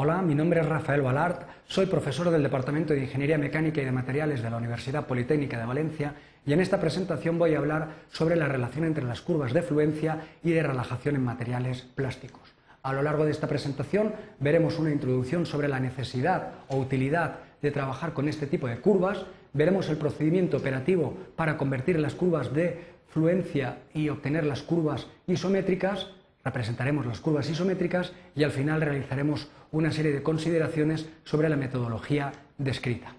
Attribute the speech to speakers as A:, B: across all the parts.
A: Hola, mi nombre es Rafael Balart, soy profesor del Departamento de Ingeniería Mecánica y de Materiales de la Universidad Politécnica de Valencia y en esta presentación voy a hablar sobre la relación entre las curvas de fluencia y de relajación en materiales plásticos. A lo largo de esta presentación veremos una introducción sobre la necesidad o utilidad de trabajar con este tipo de curvas, veremos el procedimiento operativo para convertir las curvas de fluencia y obtener las curvas isométricas, representaremos las curvas isométricas y al final realizaremos una serie de consideraciones sobre la metodología descrita.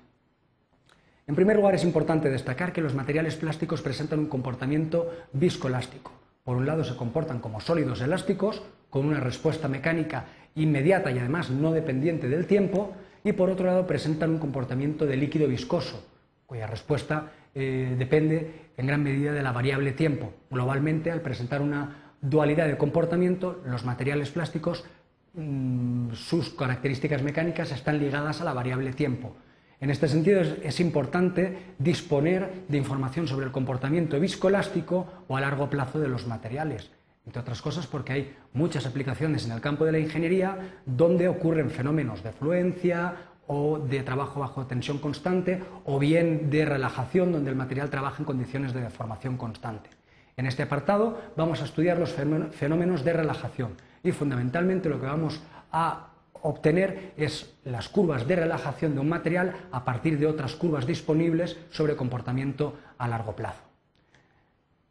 A: En primer lugar, es importante destacar que los materiales plásticos presentan un comportamiento viscoelástico. Por un lado, se comportan como sólidos elásticos, con una respuesta mecánica inmediata y además no dependiente del tiempo, y por otro lado, presentan un comportamiento de líquido viscoso, cuya respuesta eh, depende en gran medida de la variable tiempo. Globalmente, al presentar una dualidad de comportamiento, los materiales plásticos Mm, sus características mecánicas están ligadas a la variable tiempo. En este sentido es, importante disponer de información sobre el comportamiento viscoelástico o a largo plazo de los materiales, entre otras cosas porque hay muchas aplicaciones en el campo de la ingeniería donde ocurren fenómenos de fluencia o de trabajo bajo tensión constante o bien de relajación donde el material trabaja en condiciones de deformación constante. En este apartado vamos a estudiar los fenómenos de relajación y fundamentalmente lo que vamos a obtener es las curvas de relajación de un material a partir de otras curvas disponibles sobre comportamiento a largo plazo.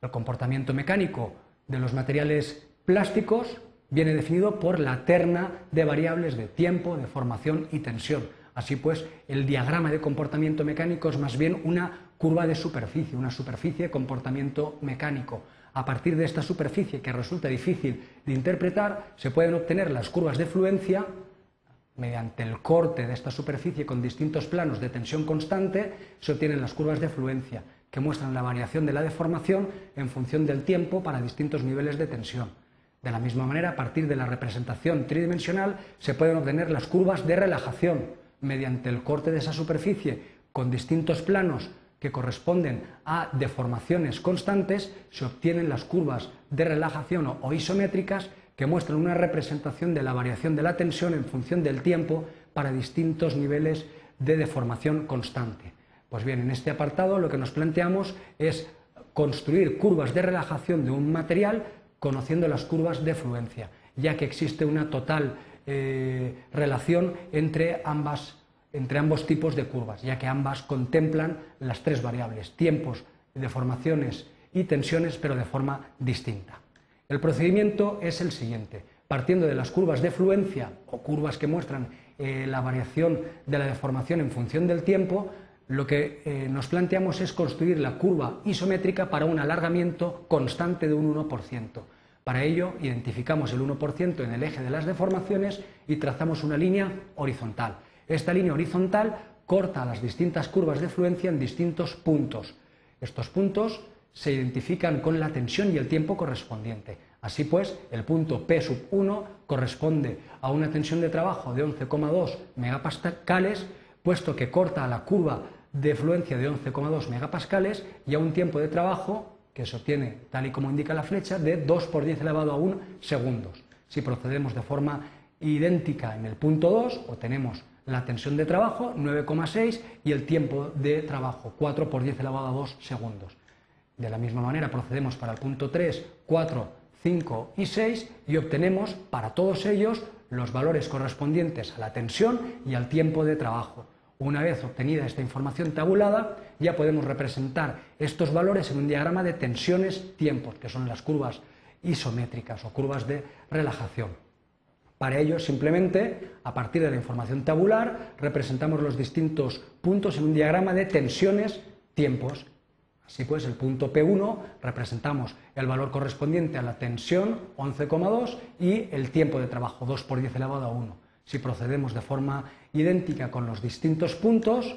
A: El comportamiento mecánico de los materiales plásticos viene definido por la terna de variables de tiempo, de formación y tensión. Así pues, el diagrama de comportamiento mecánico es más bien una curva de superficie, una superficie de comportamiento mecánico. A partir de esta superficie que resulta difícil de interpretar, se pueden obtener las curvas de fluencia mediante el corte de esta superficie con distintos planos de tensión constante, se obtienen las curvas de fluencia, que muestran la variación de la deformación en función del tiempo para distintos niveles de tensión. De la misma manera, a partir de la representación tridimensional, se pueden obtener las curvas de relajación, mediante el corte de esa superficie con distintos planos que corresponden a deformaciones constantes, se obtienen las curvas de relajación o isométricas que muestran una representación de la variación de la tensión en función del tiempo para distintos niveles de deformación constante. Pues bien, en este apartado lo que nos planteamos es construir curvas de relajación de un material conociendo las curvas de fluencia, ya que existe una total eh, relación entre ambas entre ambos tipos de curvas, ya que ambas contemplan las tres variables, tiempos, deformaciones y tensiones, pero de forma distinta. El procedimiento es el siguiente. Partiendo de las curvas de fluencia o curvas que muestran eh, la variación de la deformación en función del tiempo, lo que eh, nos planteamos es construir la curva isométrica para un alargamiento constante de un 1%. Para ello, identificamos el 1% en el eje de las deformaciones y trazamos una línea horizontal. Esta línea horizontal corta las distintas curvas de fluencia en distintos puntos. Estos puntos se identifican con la tensión y el tiempo correspondiente. Así pues, el punto P sub 1 corresponde a una tensión de trabajo de 11,2 megapascales, puesto que corta la curva de fluencia de 11,2 megapascales y a un tiempo de trabajo que se obtiene, tal y como indica la flecha, de 2 por 10 elevado a 1 segundos. Si procedemos de forma idéntica en el punto 2, obtenemos la tensión de trabajo 9,6 y el tiempo de trabajo 4 por 10 elevado a 2 segundos. De la misma manera procedemos para el punto 3, 4, 5 y 6 y obtenemos para todos ellos los valores correspondientes a la tensión y al tiempo de trabajo. Una vez obtenida esta información tabulada, ya podemos representar estos valores en un diagrama de tensiones-tiempos, que son las curvas isométricas o curvas de relajación. Para ello, simplemente, a partir de la información tabular, representamos los distintos puntos en un diagrama de tensiones, tiempos. Así pues, el punto P1 representamos el valor correspondiente a la tensión, 11,2, y el tiempo de trabajo, 2 por 10 elevado a 1. Si procedemos de forma idéntica con los distintos puntos,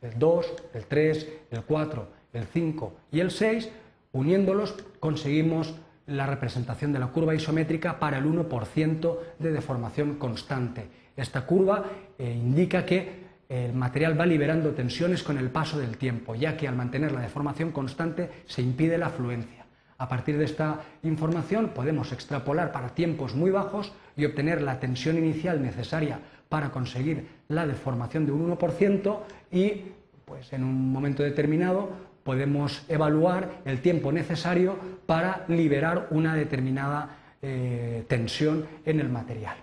A: el 2, el 3, el 4, el 5 y el 6, uniéndolos conseguimos la representación de la curva isométrica para el 1% de deformación constante. Esta curva eh, indica que el material va liberando tensiones con el paso del tiempo, ya que al mantener la deformación constante se impide la fluencia. A partir de esta información podemos extrapolar para tiempos muy bajos y obtener la tensión inicial necesaria para conseguir la deformación de un 1% y pues en un momento determinado podemos evaluar el tiempo necesario para liberar una determinada eh, tensión en el material.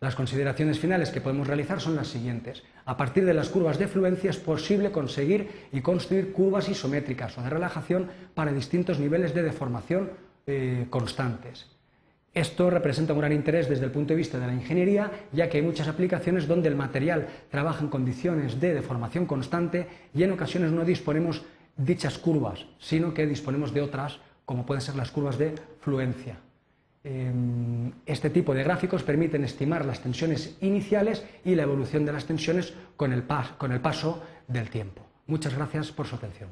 A: Las consideraciones finales que podemos realizar son las siguientes. A partir de las curvas de fluencia es posible conseguir y construir curvas isométricas o de relajación para distintos niveles de deformación eh, constantes. Esto representa un gran interés desde el punto de vista de la ingeniería, ya que hay muchas aplicaciones donde el material trabaja en condiciones de deformación constante y en ocasiones no disponemos dichas curvas, sino que disponemos de otras, como pueden ser las curvas de fluencia. Em, este tipo de gráficos permiten estimar las tensiones iniciales y la evolución de las tensiones con el, con el paso del tiempo. Muchas gracias por su atención.